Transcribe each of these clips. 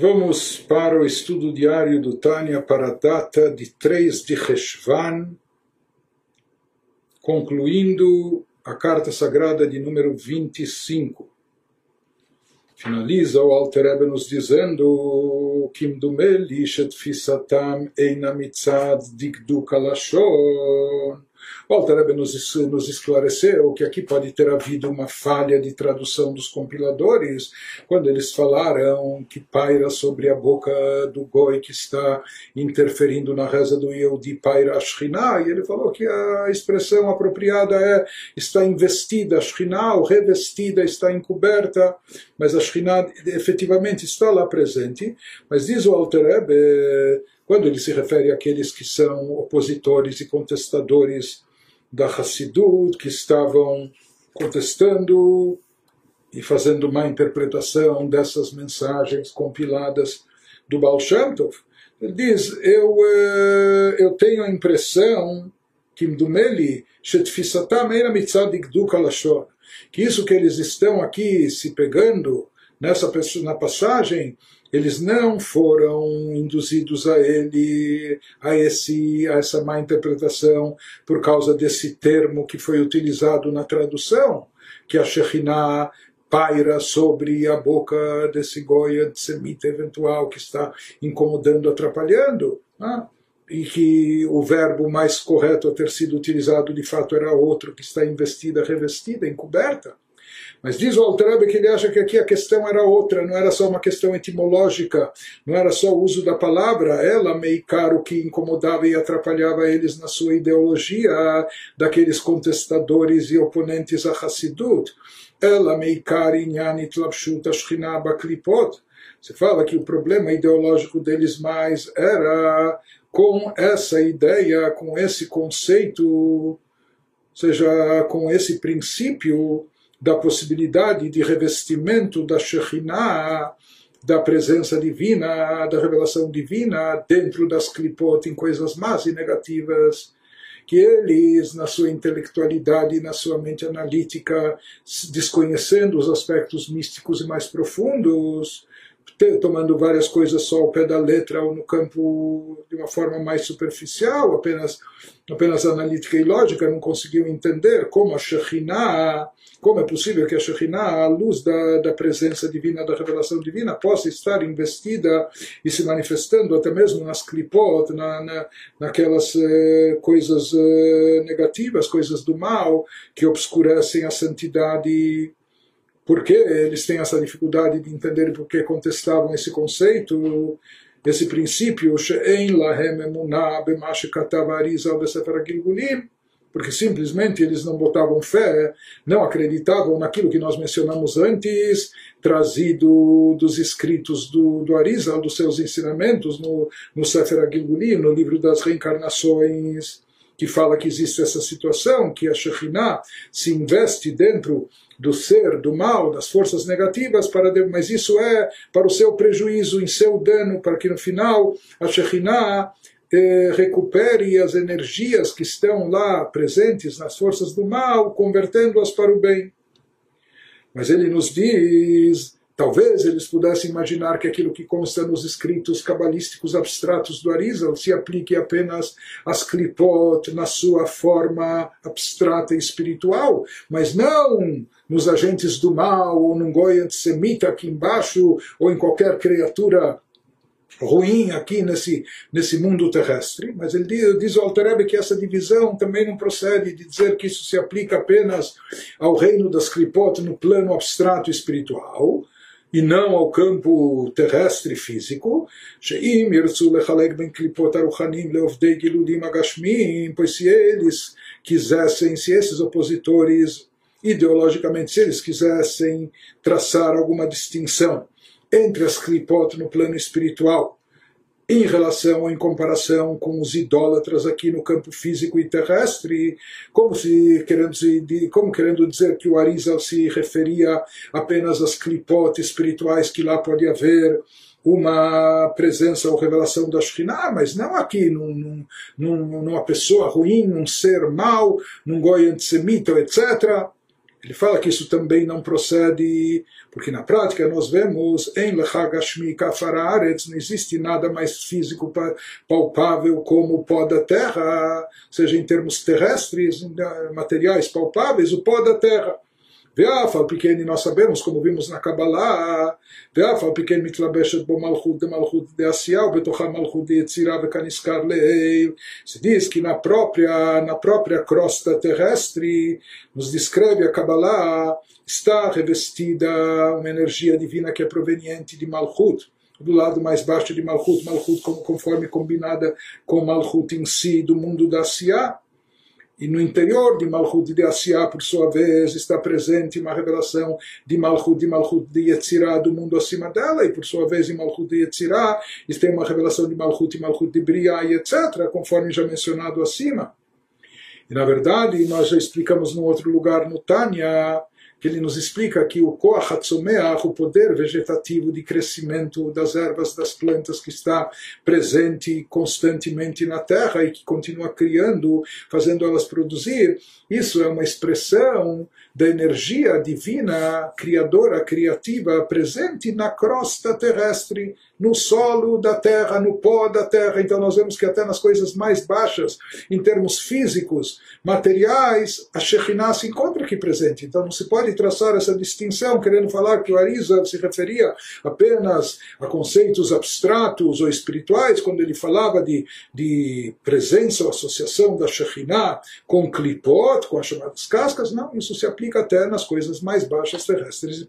Vamos para o estudo diário do Tânia para a data de 3 de Reshvan, concluindo a carta sagrada de número 25. Finaliza o Alter Rebbe nos dizendo Kim dumeli shetfisatam eina mitzad dikduk alashon o Altareb nos, nos esclareceu que aqui pode ter havido uma falha de tradução dos compiladores, quando eles falaram que paira sobre a boca do Goi que está interferindo na reza do Yehudi paira a e ele falou que a expressão apropriada é está investida, a Shekhinah, ou revestida, está encoberta, mas a Shekhinah efetivamente está lá presente, mas diz o Altareb, quando ele se refere àqueles que são opositores e contestadores da Hassidut, que estavam contestando e fazendo uma interpretação dessas mensagens compiladas do Baal Shem Tov. Ele diz, eu, eh, eu tenho a impressão que que isso que eles estão aqui se pegando nessa na passagem eles não foram induzidos a ele a esse a essa má interpretação por causa desse termo que foi utilizado na tradução que a Shekhinah paira sobre a boca desse goia de semita eventual que está incomodando, atrapalhando. Né? e que o verbo mais correto a ter sido utilizado de fato era outro, que está investida, revestida, encoberta. Mas diz o Altrebe que ele acha que aqui a questão era outra, não era só uma questão etimológica, não era só o uso da palavra, ela meio caro que incomodava e atrapalhava eles na sua ideologia daqueles contestadores e oponentes a Hassidut. Ela meio caro inyanit lapshut ashchina baklipot. Você fala que o problema ideológico deles mais era com essa ideia, com esse conceito, ou seja, com esse princípio da possibilidade de revestimento da Shekhinah, da presença divina, da revelação divina dentro das clipot em coisas más e negativas, que eles, na sua intelectualidade, na sua mente analítica, desconhecendo os aspectos místicos e mais profundos, tomando várias coisas só ao pé da letra ou no campo de uma forma mais superficial, apenas, apenas analítica e lógica, não conseguiam entender como a Shekhinah, como é possível que a Shekhinah, a luz da, da presença divina, da revelação divina, possa estar investida e se manifestando até mesmo nas clipot, na, na, naquelas eh, coisas eh, negativas, coisas do mal, que obscurecem a santidade por que eles têm essa dificuldade de entender por que contestavam esse conceito, esse princípio, porque simplesmente eles não botavam fé, não acreditavam naquilo que nós mencionamos antes, trazido dos escritos do, do Arizal, dos seus ensinamentos no, no Sefer Agilgulim, no livro das reencarnações, que fala que existe essa situação, que a Shekhinah se investe dentro do ser, do mal, das forças negativas, para Deus, mas isso é para o seu prejuízo, em seu dano, para que no final a Shekhinah eh, recupere as energias que estão lá presentes nas forças do mal, convertendo-as para o bem. Mas ele nos diz Talvez eles pudessem imaginar que aquilo que consta nos escritos cabalísticos abstratos do Arizal se aplique apenas às clipot na sua forma abstrata e espiritual, mas não nos agentes do mal, ou num goi antissemita aqui embaixo, ou em qualquer criatura ruim aqui nesse, nesse mundo terrestre, mas ele diz, diz ao Altareb que essa divisão também não procede de dizer que isso se aplica apenas ao reino das clipot no plano abstrato espiritual, e não ao campo terrestre físico, pois se eles quisessem, se esses opositores ideologicamente, se eles quisessem traçar alguma distinção entre as klipot no plano espiritual em relação em comparação com os idólatras aqui no campo físico e terrestre, como se querendo, como querendo dizer que o Arizal se referia apenas às clipotes espirituais que lá pode haver uma presença ou revelação da Shekhinah, mas não aqui num, num, numa pessoa ruim, num ser mau, num goi antissemita, etc. Ele fala que isso também não procede, porque na prática nós vemos em Lechagashmi Kafararetz não existe nada mais físico palpável como o pó da terra, seja em termos terrestres, materiais palpáveis, o pó da terra. ואף על פי כן nós sabemos, como vimos na Kabbalah, ואף על פי כן מתלבשת בו מלכות דמלכות דעשייה ובתוכה מלכות דיצירה וכנזכר לעיל. Se diz que na própria, na própria crosta terrestre, nos descreve a Kabbalah, está revestida uma energia divina que é proveniente de Malchut do lado mais baixo de Malchut, Malchut conforme combinada com Malchut em si, do mundo da Siyah, e no interior de Malchut de Asiá, por sua vez, está presente uma revelação de Malchut, de Malchut de Yetzirah, do mundo acima dela, e por sua vez em Malchut de Yetzirah, tem uma revelação de Malchut e Malchut de Briah, etc., conforme já mencionado acima. E na verdade, nós já explicamos num outro lugar no Tânia, que ele nos explica que o Koach Hatzomeach, o poder vegetativo de crescimento das ervas, das plantas que está presente constantemente na terra e que continua criando, fazendo elas produzir, isso é uma expressão da energia divina, criadora, criativa, presente na crosta terrestre, no solo da terra, no pó da terra. Então nós vemos que até nas coisas mais baixas, em termos físicos, materiais, a Shekhinah se encontra aqui presente. Então não se pode traçar essa distinção, querendo falar que o Arisa se referia apenas a conceitos abstratos ou espirituais, quando ele falava de, de presença ou associação da Shekhinah com Klipot, com as chamadas cascas. Não, isso se aplica até nas coisas mais baixas terrestres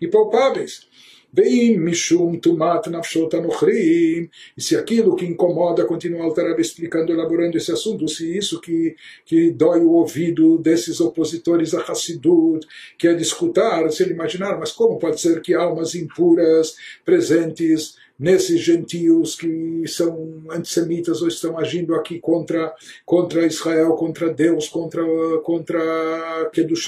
e palpáveis. Bem, Mishum Tumat Nafshot Anochrim. E se aquilo que incomoda, continua Altarab explicando, elaborando esse assunto, se isso que, que dói o ouvido desses opositores a Hassidut, que é de escutar, se ele imaginar, mas como pode ser que almas impuras presentes nesses gentios que são antissemitas ou estão agindo aqui contra, contra Israel, contra Deus, contra, contra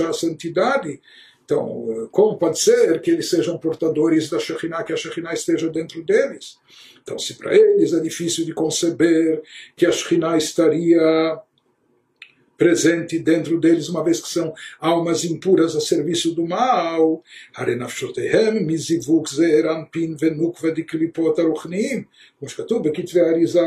a santidade. Então, como pode ser que eles sejam portadores da Shekhinah, que a Shekhinah esteja dentro deles? Então, se para eles é difícil de conceber que a Shekhinah estaria presente dentro deles, uma vez que são almas impuras a serviço do mal.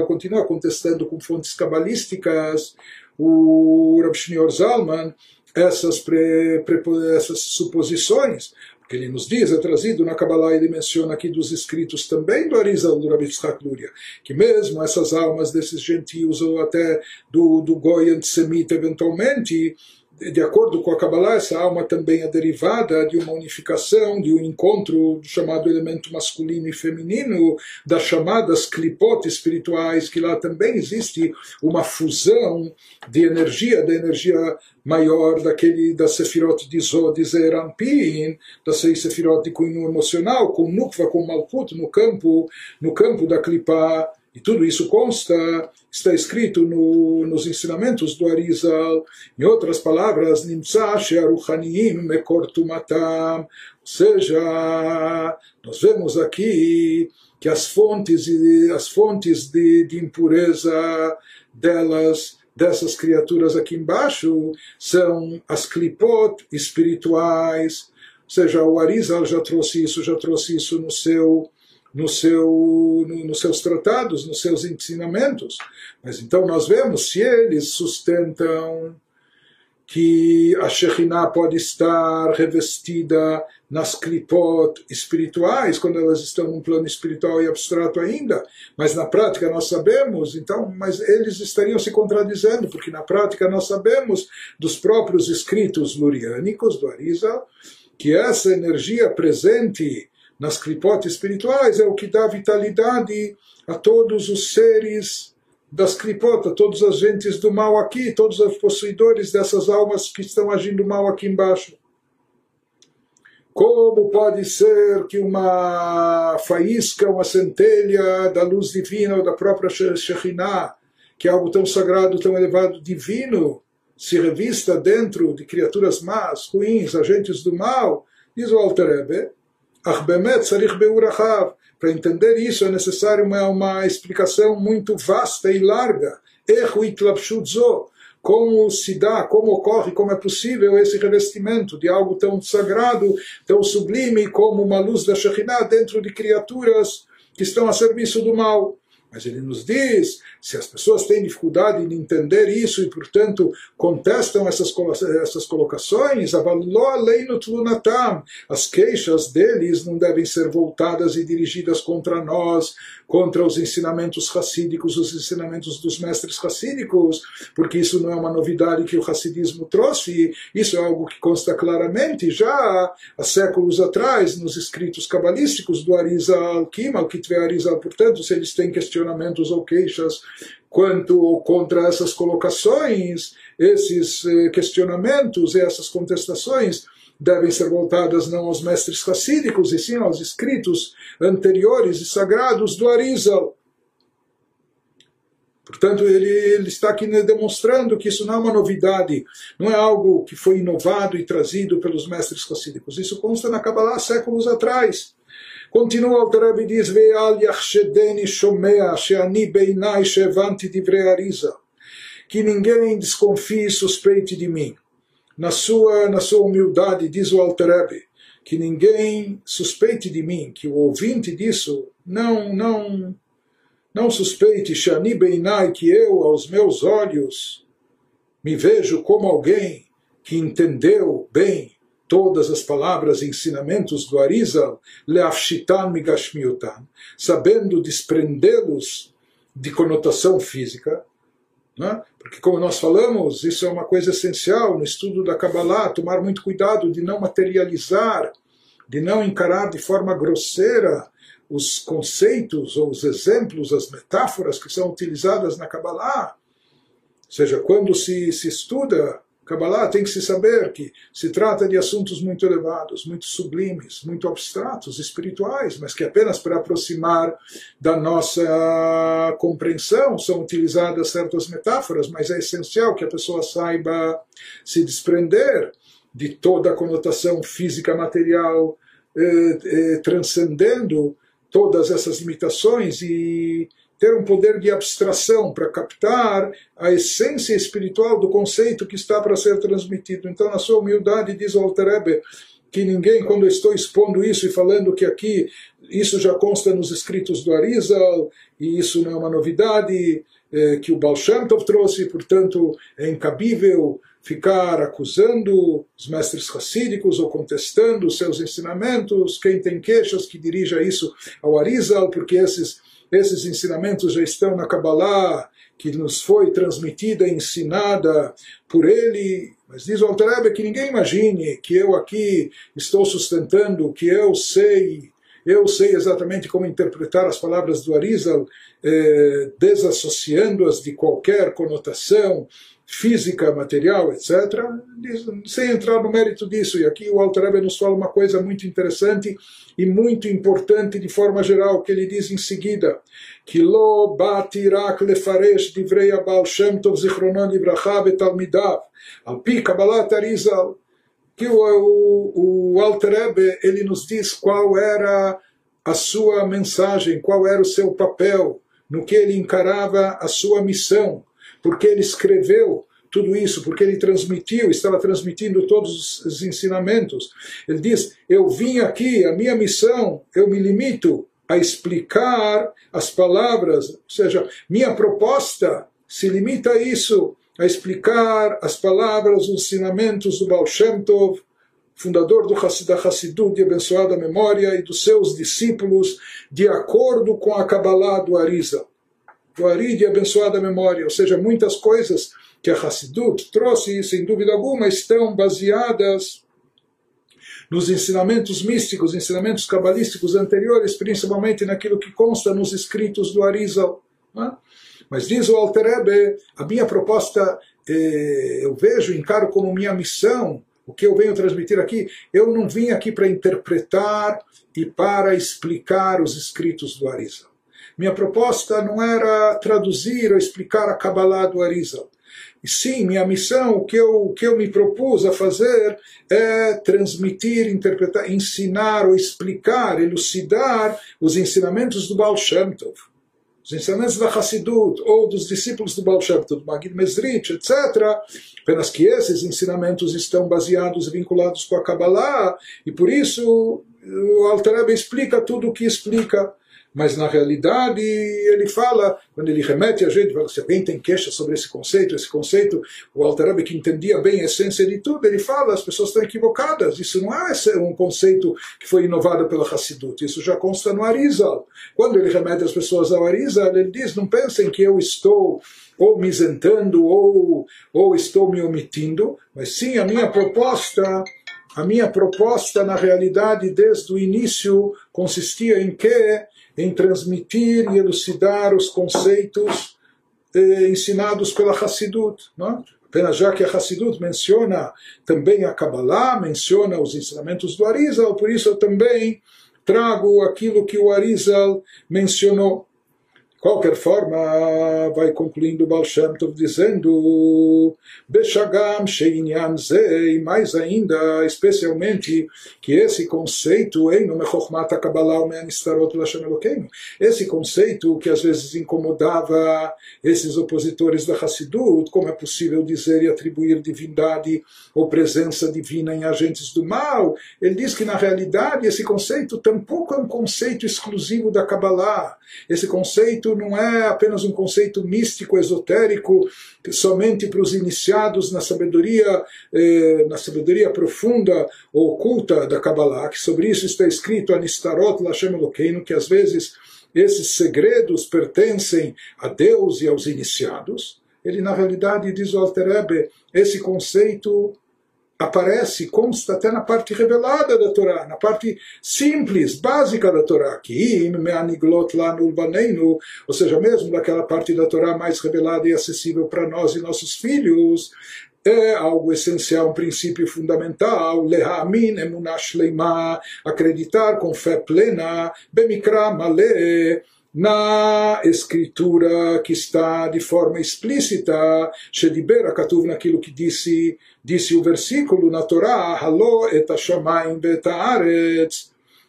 Continua contestando com fontes cabalísticas o Rav Shneur Zalman essas, pre, pre, essas suposições, que ele nos diz, é trazido na Kabbalah, ele menciona aqui dos escritos também do Arizal, do Rabbi Luria, que mesmo essas almas desses gentios, ou até do, do Goy antissemita eventualmente, de acordo com a Kabbalah, essa alma também é derivada de uma unificação, de um encontro do chamado elemento masculino e feminino, das chamadas clipot espirituais, que lá também existe uma fusão de energia, da energia maior daquele da Sefirot de Zod e Zerampin, das seis Sefirot de cunho emocional, com Nukva, com Malkut no campo, no campo da Klipá e tudo isso consta, está escrito no, nos ensinamentos do Arizal. Em outras palavras, Nimtza Shearuchaniim Mekortumatam. Ou seja, nós vemos aqui que as fontes, as fontes de, de impureza delas, dessas criaturas aqui embaixo, são as clipot espirituais. Ou seja, o Arizal já trouxe isso, já trouxe isso no seu no seu, no, nos seus tratados, nos seus ensinamentos. Mas então nós vemos se eles sustentam que a Shekhinah pode estar revestida nas klipot espirituais, quando elas estão num plano espiritual e abstrato ainda, mas na prática nós sabemos, então, mas eles estariam se contradizendo, porque na prática nós sabemos dos próprios escritos luriânicos do Arizal, que essa energia presente nas clipotes espirituais é o que dá vitalidade a todos os seres das clipotas, todas as gentes do mal aqui, todos os possuidores dessas almas que estão agindo mal aqui embaixo. Como pode ser que uma faísca, uma centelha da luz divina ou da própria Shekhinah, que é algo tão sagrado, tão elevado, divino, se revista dentro de criaturas más, ruins, agentes do mal? Diz o Alter Rebbe, para entender isso é necessário uma, uma explicação muito vasta e larga. como se dá, como ocorre, como é possível esse revestimento de algo tão sagrado, tão sublime como uma luz da Shekhinah dentro de criaturas que estão a serviço do mal. Mas ele nos diz, se as pessoas têm dificuldade em entender isso e, portanto, contestam essas, essas colocações, as queixas deles não devem ser voltadas e dirigidas contra nós, contra os ensinamentos racídicos, os ensinamentos dos mestres racídicos, porque isso não é uma novidade que o racidismo trouxe, isso é algo que consta claramente já há séculos atrás nos escritos cabalísticos do Arizal Kimal, Kitve Arizal, portanto, se eles têm questionamentos ou queixas quanto contra essas colocações, esses eh, questionamentos e essas contestações, devem ser voltadas não aos mestres racídicos, e sim aos escritos anteriores e sagrados do Arizal. Portanto, ele, ele, está aqui demonstrando que isso não é uma novidade, não é algo que foi inovado e trazido pelos mestres racídicos. Isso consta na Kabbalah séculos atrás. Continua o Rebbe diz, Ve'al yachshedeni shomea she'ani beinai she'evanti divrei Arizal. Que ninguém desconfie e suspeite de mim na sua, na sua humildade, diz o Alterebe, que ninguém suspeite de mim, que o ouvinte disso não não não suspeite, Shani Beinai, que eu, aos meus olhos, me vejo como alguém que entendeu bem todas as palavras e ensinamentos do Arizal, Leafshitan Migashmiutan, sabendo desprendê-los de conotação física, né? Porque, como nós falamos, isso é uma coisa essencial no estudo da Kabbalah, tomar muito cuidado de não materializar, de não encarar de forma grosseira os conceitos ou os exemplos, as metáforas que são utilizadas na Kabbalah. Ou seja, quando se, se estuda Kabbalah tem que se saber que se trata de assuntos muito elevados, muito sublimes, muito abstratos, espirituais, mas que apenas para aproximar da nossa compreensão são utilizadas certas metáforas, mas é essencial que a pessoa saiba se desprender de toda a conotação física material, eh, eh, transcendendo todas essas limitações e ter um poder de abstração para captar a essência espiritual do conceito que está para ser transmitido. Então, na sua humildade, diz o Alter que ninguém, quando eu estou expondo isso e falando que aqui isso já consta nos escritos do Arizal, e isso não é uma novidade é, que o Baal Shem Tov trouxe, portanto é incabível ficar acusando os mestres racídicos ou contestando seus ensinamentos, quem tem queixas que dirija isso ao Arizal, porque esses esses ensinamentos já estão na Kabbalah, que nos foi transmitida ensinada por ele. Mas diz o Altareb que ninguém imagine que eu aqui estou sustentando, que eu sei, eu sei exatamente como interpretar as palavras do Arizal, eh, desassociando-as de qualquer conotação física, material, etc., sem entrar no mérito disso. E aqui o Alter nos fala uma coisa muito interessante e muito importante de forma geral, que ele diz em seguida, que lo batirak lefaresh divrei abal shem tov zichronon livracha betalmidav, al pi kabbalat arizal, que o, o, o ele nos diz qual era a sua mensagem, qual era o seu papel, no que ele encarava a sua missão, porque ele escreveu tudo isso, porque ele transmitiu, estava transmitindo todos os ensinamentos. Ele diz: Eu vim aqui, a minha missão, eu me limito a explicar as palavras, ou seja, minha proposta se limita a isso, a explicar as palavras, os ensinamentos do Baal Shem Tov, fundador do Hassidah Hassidut de abençoada memória e dos seus discípulos, de acordo com a Kabbalah do Arizal do Ari de abençoada memória, ou seja, muitas coisas que a Hassidut trouxe, sem dúvida alguma, estão baseadas nos ensinamentos místicos, ensinamentos cabalísticos anteriores, principalmente naquilo que consta nos escritos do Arizal. É? Mas diz o Alterebe, a minha proposta, eh, eu vejo, encaro como minha missão, o que eu venho transmitir aqui, eu não vim aqui para interpretar e para explicar os escritos do Arizal. Minha proposta não era traduzir ou explicar a Kabbalah do Arizal. E sim, minha missão, o que, eu, o que eu me propus a fazer é transmitir, interpretar, ensinar ou explicar, elucidar os ensinamentos do Baal Shem Tov. Os ensinamentos da Hassidut ou dos discípulos do Baal Shem do Magid Mesrit, etc., apenas que esses ensinamentos estão baseados e vinculados com a Kabbalah, e por isso o Alter Rebbe explica tudo o que explica mas na realidade ele fala, quando ele remete a gente, se alguém tem queixa sobre esse conceito, esse conceito, o Altarabi que entendia bem a essência de tudo, ele fala, as pessoas estão equivocadas, isso não é um conceito que foi inovado pela Hassidut, isso já consta no Arizal. Quando ele remete as pessoas ao Arizal, ele diz, não pensem que eu estou ou me isentando ou, ou estou me omitindo, mas sim a minha proposta a minha proposta, na realidade, desde o início, consistia em que em transmitir e elucidar os conceitos eh, ensinados pela Hassidut. Não? Apenas já que a Hassidut menciona também a Kabbalah, menciona os ensinamentos do Arizal, por isso eu também trago aquilo que o Arizal mencionou qualquer forma, vai concluindo Baal Shem Tov dizendo Beshagam Sheinyan Ze, e mais ainda, especialmente, que esse conceito, Meanistarot Lashem Elokeinu, esse conceito que às vezes incomodava esses opositores da Hassidut, como é possível dizer e atribuir divindade ou presença divina em agentes do mal, ele diz que na realidade esse conceito tampouco é um conceito exclusivo da Kabbalah, esse conceito conceito não é apenas um conceito místico, esotérico, somente para os iniciados na sabedoria, eh, na sabedoria profunda ou oculta da Kabbalah, que sobre isso está escrito Anistarot Lashem Elokeinu, que às vezes esses segredos pertencem a Deus e aos iniciados. Ele, na realidade, diz o Alter Ebe, esse conceito aparece, consta até na parte revelada da Torá, na parte simples, básica da Torá, que lá no ou seja, mesmo daquela parte da Torá mais revelada e acessível para nós e nossos filhos, é algo essencial, um princípio fundamental, lehamin emunash leima, acreditar com fé plena, bemikra malé, na escritura que está de forma explícita, Shedibera Katuv naquilo que disse, disse o versículo na Torá, Halo et Hashamayim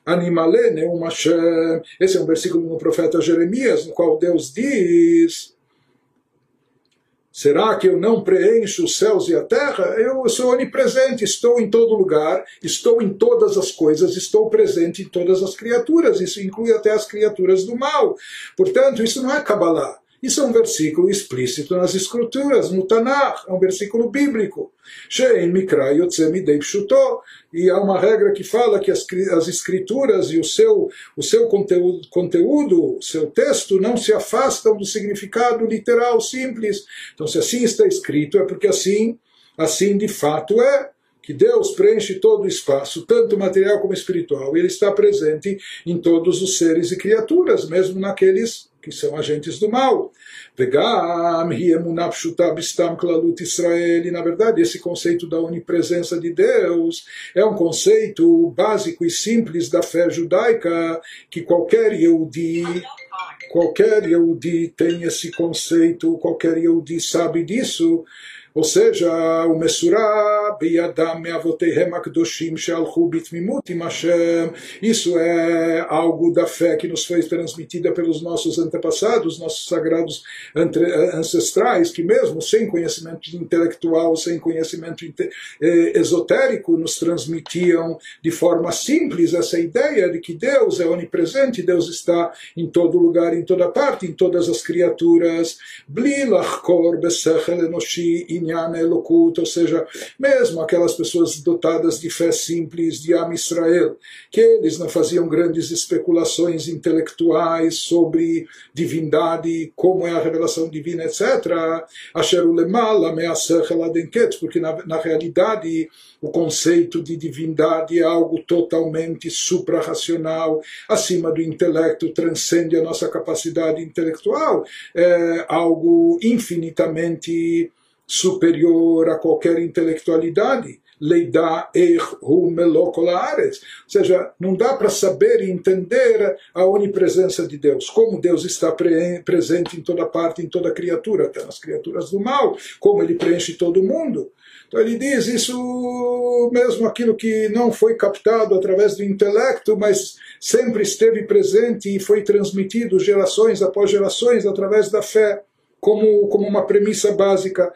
Animale Neum Hashem. Esse é um versículo no profeta Jeremias, no qual Deus diz Será que eu não preencho os céus e a terra? Eu sou onipresente, estou em todo lugar, estou em todas as coisas, estou presente em todas as criaturas. Isso inclui até as criaturas do mal. Portanto, isso não é Kabbalah. Isso é um versículo explícito nas escrituras, no Tanakh, é um versículo bíblico. Shein Mikra Yotzemidei Pshuto. E há uma regra que fala que as, as escrituras e o seu, o seu conteúdo, conteúdo, seu texto, não se afastam do significado literal simples. Então, se assim está escrito, é porque assim, assim de fato é que Deus preenche todo o espaço, tanto material como espiritual, e Ele está presente em todos os seres e criaturas, mesmo naqueles que são agentes do mal. Vegam Israel. E, na verdade, esse conceito da onipresença de Deus é um conceito básico e simples da fé judaica que qualquer Yehudi qualquer Yehudi tem esse conceito, qualquer Yehudi sabe disso, ou seja, o Mesurah Beyadam Meavotehem Akdoshim Shalchu Bitmimut Hashem. Isso é algo da fé que nos foi transmitida pelos nossos antepassados, nossos sagrados ancestrais, que mesmo sem conhecimento intelectual, sem conhecimento eh, esotérico, nos transmitiam de forma simples essa ideia de que Deus é onipresente, Deus está em todo lugar, em toda parte, em todas as criaturas. Besechel Enoshi Inyan Elokut, ou seja, mesmo aquelas pessoas dotadas de fé simples de Am Israel, que eles não faziam grandes especulações intelectuais sobre divindade, como é a revelação divina, etc. Porque na, na realidade o conceito de divindade é algo totalmente suprarracional, acima do intelecto, transcende a nossa capacidade intelectual, é algo infinitamente superior a qualquer intelectualidade. Leidá Hu Melokolares. Ou seja, não dá para saber e entender a onipresença de Deus, como Deus está pre presente em toda parte, em toda criatura, até nas criaturas do mal, como ele preenche todo mundo. Então ele diz isso mesmo aquilo que não foi captado através do intelecto, mas sempre esteve presente e foi transmitido gerações após gerações através da fé como, como uma premissa básica.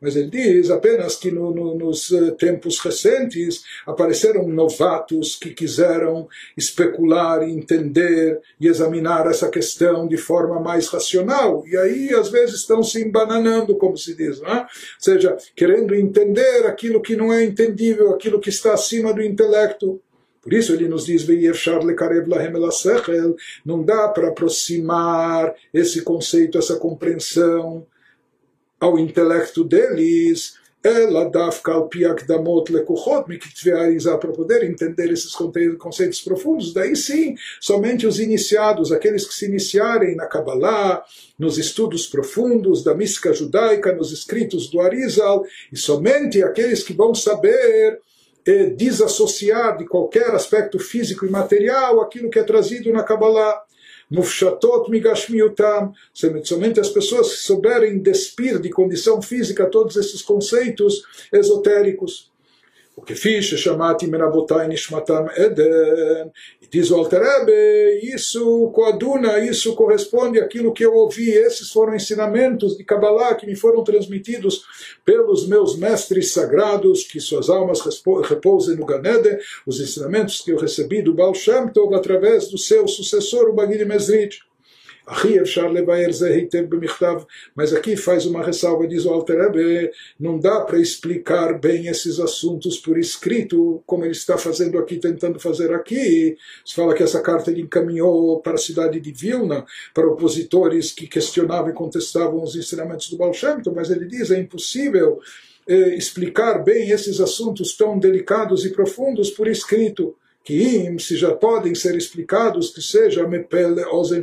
Mas ele diz apenas que no, no, nos eh, tempos recentes apareceram novatos que quiseram especular, entender e examinar essa questão de forma mais racional. E aí, às vezes, estão se embananando, como se diz, é? ou seja, querendo entender aquilo que não é entendível, aquilo que está acima do intelecto. Por isso ele nos diz, não dá para aproximar esse conceito, essa compreensão ao intelecto deles, ela dafka para poder entender esses conceitos profundos. Daí sim, somente os iniciados, aqueles que se iniciarem na Kabbalah, nos estudos profundos da mística judaica, nos escritos do Arizal, e somente aqueles que vão saber desassociar de qualquer aspecto físico e material aquilo que é trazido na Kabbalah. Mufshatot migashmiutam, somente as pessoas que souberem despir de condição física todos esses conceitos esotéricos. Chamati merabotai nishmatam eden, e diz o Alterebe, isso coaduna, isso corresponde àquilo que eu ouvi, esses foram ensinamentos de Kabbalah que me foram transmitidos pelos meus mestres sagrados, que suas almas repousem no Ganede, os ensinamentos que eu recebi do Baal Shem Tov através do seu sucessor, o Bagir Mesrit. Mas aqui faz uma ressalva, diz o Alter não dá para explicar bem esses assuntos por escrito, como ele está fazendo aqui, tentando fazer aqui. Se fala que essa carta ele encaminhou para a cidade de Vilna, para opositores que questionavam e contestavam os ensinamentos do Baal Shem mas ele diz é impossível eh, explicar bem esses assuntos tão delicados e profundos por escrito que se já podem ser explicados, que seja mepele ozen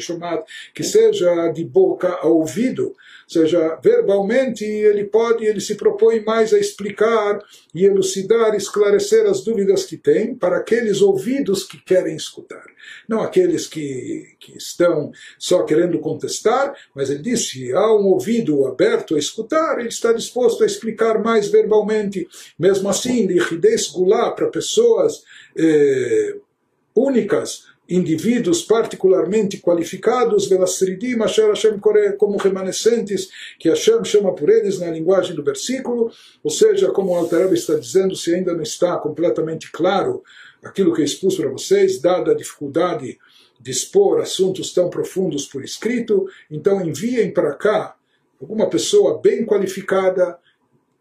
que seja de boca a ouvido, ou seja, verbalmente ele pode, ele se propõe mais a explicar e elucidar, esclarecer as dúvidas que tem para aqueles ouvidos que querem escutar. Não aqueles que, que estão só querendo contestar, mas ele disse, se há um ouvido aberto a escutar, ele está disposto a explicar mais verbalmente. Mesmo assim, lichidez gulá para pessoas eh, únicas, indivíduos particularmente qualificados, como remanescentes, que Hashem chama por eles na linguagem do versículo, ou seja, como o Altareb está dizendo, se ainda não está completamente claro aquilo que eu expus para vocês, dada a dificuldade de expor assuntos tão profundos por escrito, então enviem para cá alguma pessoa bem qualificada,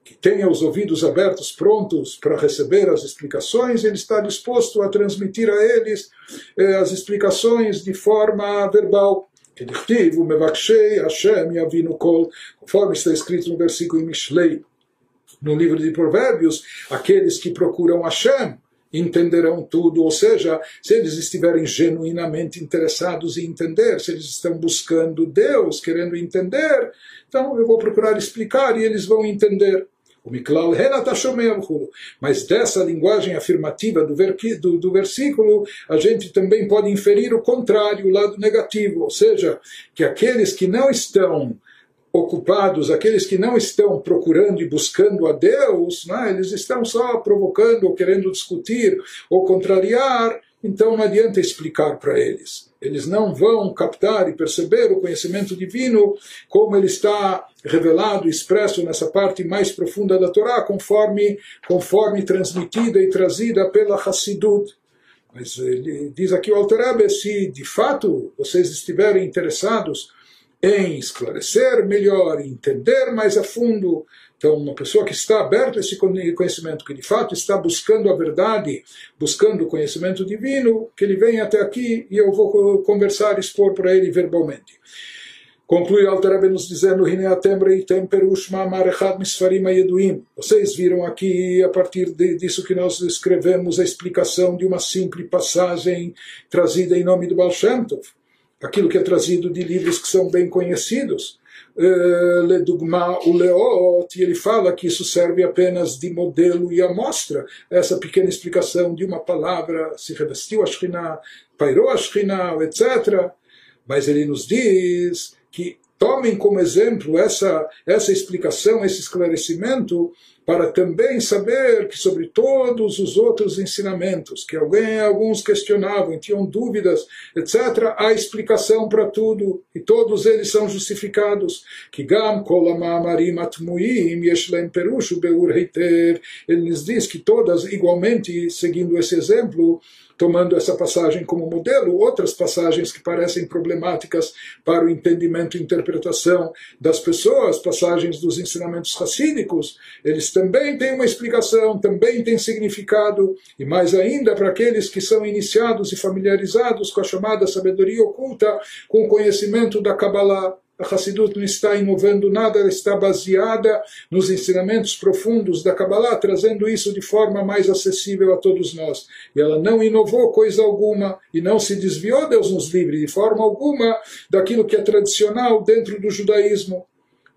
que tenha os ouvidos abertos, prontos para receber as explicações, ele está disposto a transmitir a eles eh, as explicações de forma verbal. Conforme está escrito no versículo em Mishlei, no livro de Provérbios, aqueles que procuram Hashem entenderão tudo, ou seja, se eles estiverem genuinamente interessados em entender, se eles estão buscando Deus, querendo entender, então eu vou procurar explicar e eles vão entender. O Mas dessa linguagem afirmativa do, do, do, versículo, a gente também pode inferir o contrário, o lado negativo, ou seja, que aqueles que não estão ocupados, aqueles que não estão procurando e buscando a Deus, né, eles estão só provocando ou querendo discutir ou contrariar, então não adianta explicar para eles. Eles não vão captar e perceber o conhecimento divino como ele está revelado, expresso nessa parte mais profunda da Torá, conforme, conforme transmitida e trazida pela Hassidut. Mas ele diz aqui o Alter se de fato vocês estiverem interessados em esclarecer melhor, entender mais a fundo. Então, uma pessoa que está aberta a esse conhecimento, que de fato está buscando a verdade, buscando o conhecimento divino, que ele venha até aqui e eu vou conversar, expor para ele verbalmente. Conclui Alter nos dizendo, Vocês viram aqui, a partir de, disso que nós escrevemos, a explicação de uma simples passagem trazida em nome do Baal Shem Tov aquilo que é trazido de livros que são bem conhecidos. Eh, Ledugma o Leot, ele fala que isso serve apenas de modelo e amostra. Essa pequena explicação de uma palavra, se revestiu a Shekhinah, pairou a Shekhinah, etc. Mas ele nos diz que tomem como exemplo essa, essa explicação, esse esclarecimento, para também saber que sobre todos os outros ensinamentos, que alguém, alguns questionavam, tinham dúvidas, etc., há explicação para tudo, e todos eles são justificados. Que gam kolamamarim yeshlem. Ele nos diz que todas, igualmente, seguindo esse exemplo, tomando essa passagem como modelo, outras passagens que parecem problemáticas para o entendimento e interpretação das pessoas, passagens dos ensinamentos racídicos, eles também têm uma explicação, também têm significado, e mais ainda para aqueles que são iniciados e familiarizados com a chamada sabedoria oculta, com o conhecimento da Kabbalah. A Hassidut não está inovando nada, ela está baseada nos ensinamentos profundos da Kabbalah, trazendo isso de forma mais acessível a todos nós. E ela não inovou coisa alguma e não se desviou, Deus nos livre, de forma alguma daquilo que é tradicional dentro do judaísmo.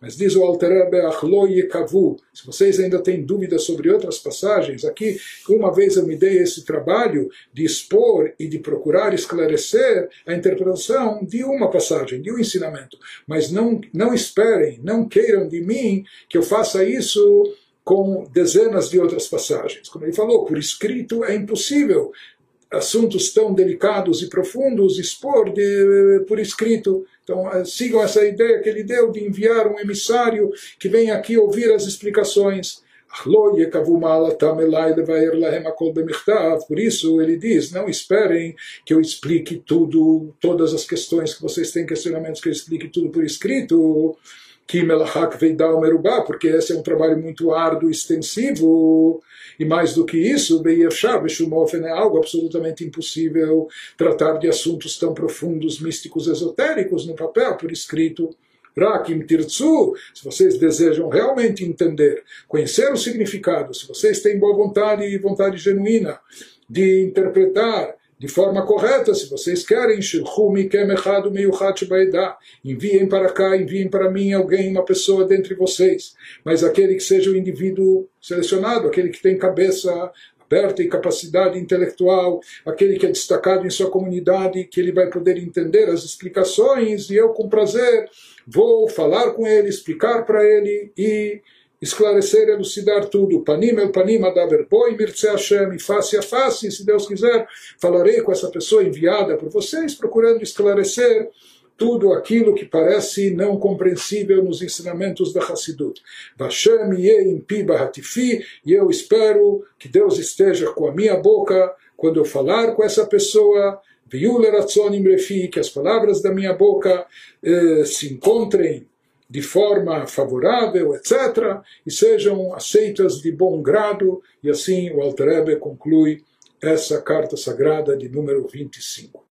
Mas diz o Alterebe Achlo Yekavu, se vocês ainda têm dúvidas sobre outras passagens, aqui uma vez eu me dei esse trabalho de expor e de procurar esclarecer a interpretação de uma passagem, de um ensinamento. Mas não, não esperem, não queiram de mim que eu faça isso com dezenas de outras passagens. Como ele falou, por escrito é impossível assuntos tão delicados e profundos expor de, por escrito. Então, eh, sigam essa ideia que ele deu de enviar um emissário que vem aqui ouvir as explicações. Por isso ele diz, não esperem que eu explique tudo, todas as questões que vocês têm questionamentos, que eu explique tudo por escrito. Kimelachak Veidal Merubá, porque esse é um trabalho muito árduo, extensivo, e mais do que isso, Beyefshar Beshumofen é algo absolutamente impossível tratar de assuntos tão profundos, místicos, esotéricos no papel, por escrito. Rakim Tirtsu, se vocês desejam realmente entender, conhecer o significado, se vocês têm boa vontade e vontade genuína de interpretar de forma correta, se vocês querem, enviem para cá, enviem para mim alguém, uma pessoa dentre vocês, mas aquele que seja o indivíduo selecionado, aquele que tem cabeça aberta e capacidade intelectual, aquele que é destacado em sua comunidade, que ele vai poder entender as explicações, e eu, com prazer, vou falar com ele, explicar para ele e esclarecer, elucidar tudo. Panim el panim adaber boi mirce Hashem, face a face, se Deus quiser, falarei com essa pessoa enviada por vocês, procurando esclarecer tudo aquilo que parece não compreensível nos ensinamentos da Hassidut. Vashem yeim pi bahatifi, e eu espero que Deus esteja com a minha boca quando eu falar com essa pessoa, que as palavras da minha boca eh, se encontrem de forma favorável, etc., e sejam aceitas de bom grado, e assim o Alter conclui essa carta sagrada de número 25.